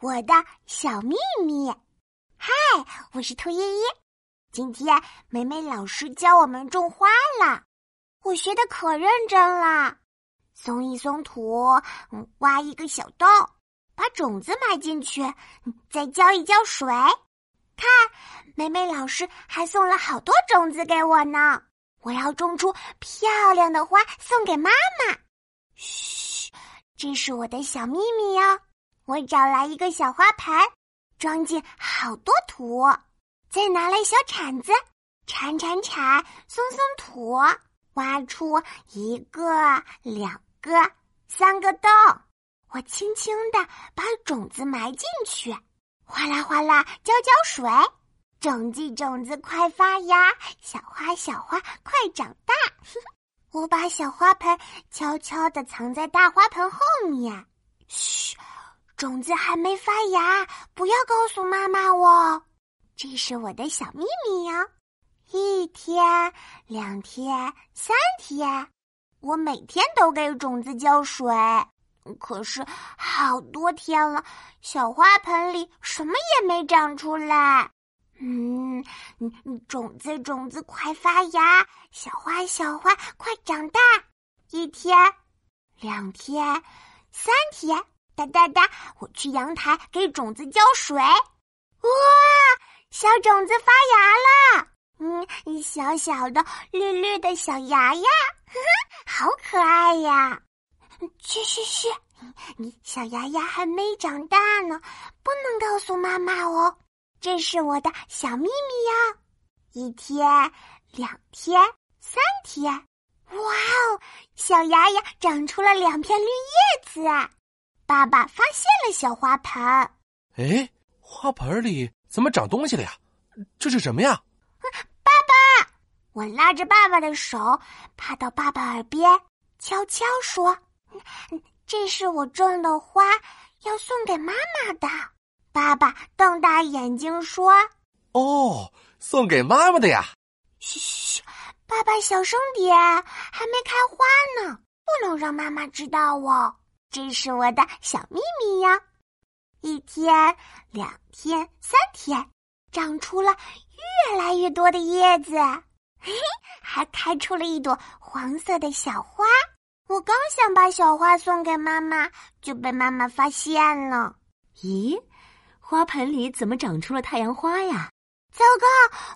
我的小秘密。嗨，我是兔依依。今天梅梅老师教我们种花了，我学的可认真了。松一松土，挖一个小洞，把种子埋进去，再浇一浇水。看，梅梅老师还送了好多种子给我呢。我要种出漂亮的花送给妈妈。嘘，这是我的小秘密哟。我找来一个小花盆，装进好多土，再拿来小铲子，铲铲铲，松松土，挖出一个、两个、三个洞。我轻轻的把种子埋进去，哗啦哗啦浇浇水，种子种子快发芽，小花小花快长大。我把小花盆悄悄的藏在大花盆后面，嘘。种子还没发芽，不要告诉妈妈哦。这是我的小秘密哟。一天、两天、三天，我每天都给种子浇水。可是好多天了，小花盆里什么也没长出来。嗯，种子种子快发芽，小花小花快长大。一天、两天、三天。哒哒哒！我去阳台给种子浇水。哇，小种子发芽了！嗯，小小的绿绿的小芽芽，呵呵，好可爱呀！嘘嘘嘘，你小芽芽还没长大呢，不能告诉妈妈哦。这是我的小秘密呀。一天，两天，三天，哇哦，小芽芽长出了两片绿叶子。爸爸发现了小花盆。哎，花盆里怎么长东西了呀？这是什么呀？爸爸，我拉着爸爸的手，趴到爸爸耳边，悄悄说：“这是我种的花，要送给妈妈的。”爸爸瞪大眼睛说：“哦，送给妈妈的呀！”嘘嘘，爸爸小声点，还没开花呢，不能让妈妈知道哦。这是我的小秘密呀！一天、两天、三天，长出了越来越多的叶子，嘿嘿，还开出了一朵黄色的小花。我刚想把小花送给妈妈，就被妈妈发现了。咦，花盆里怎么长出了太阳花呀？糟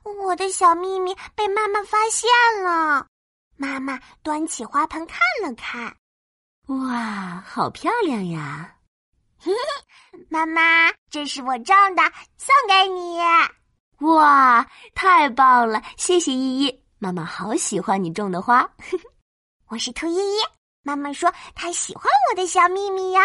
糕，我的小秘密被妈妈发现了。妈妈端起花盆看了看。哇，好漂亮呀！嘿嘿，妈妈，这是我种的，送给你。哇，太棒了！谢谢依依，妈妈好喜欢你种的花。我是兔依依，妈妈说她喜欢我的小秘密呀。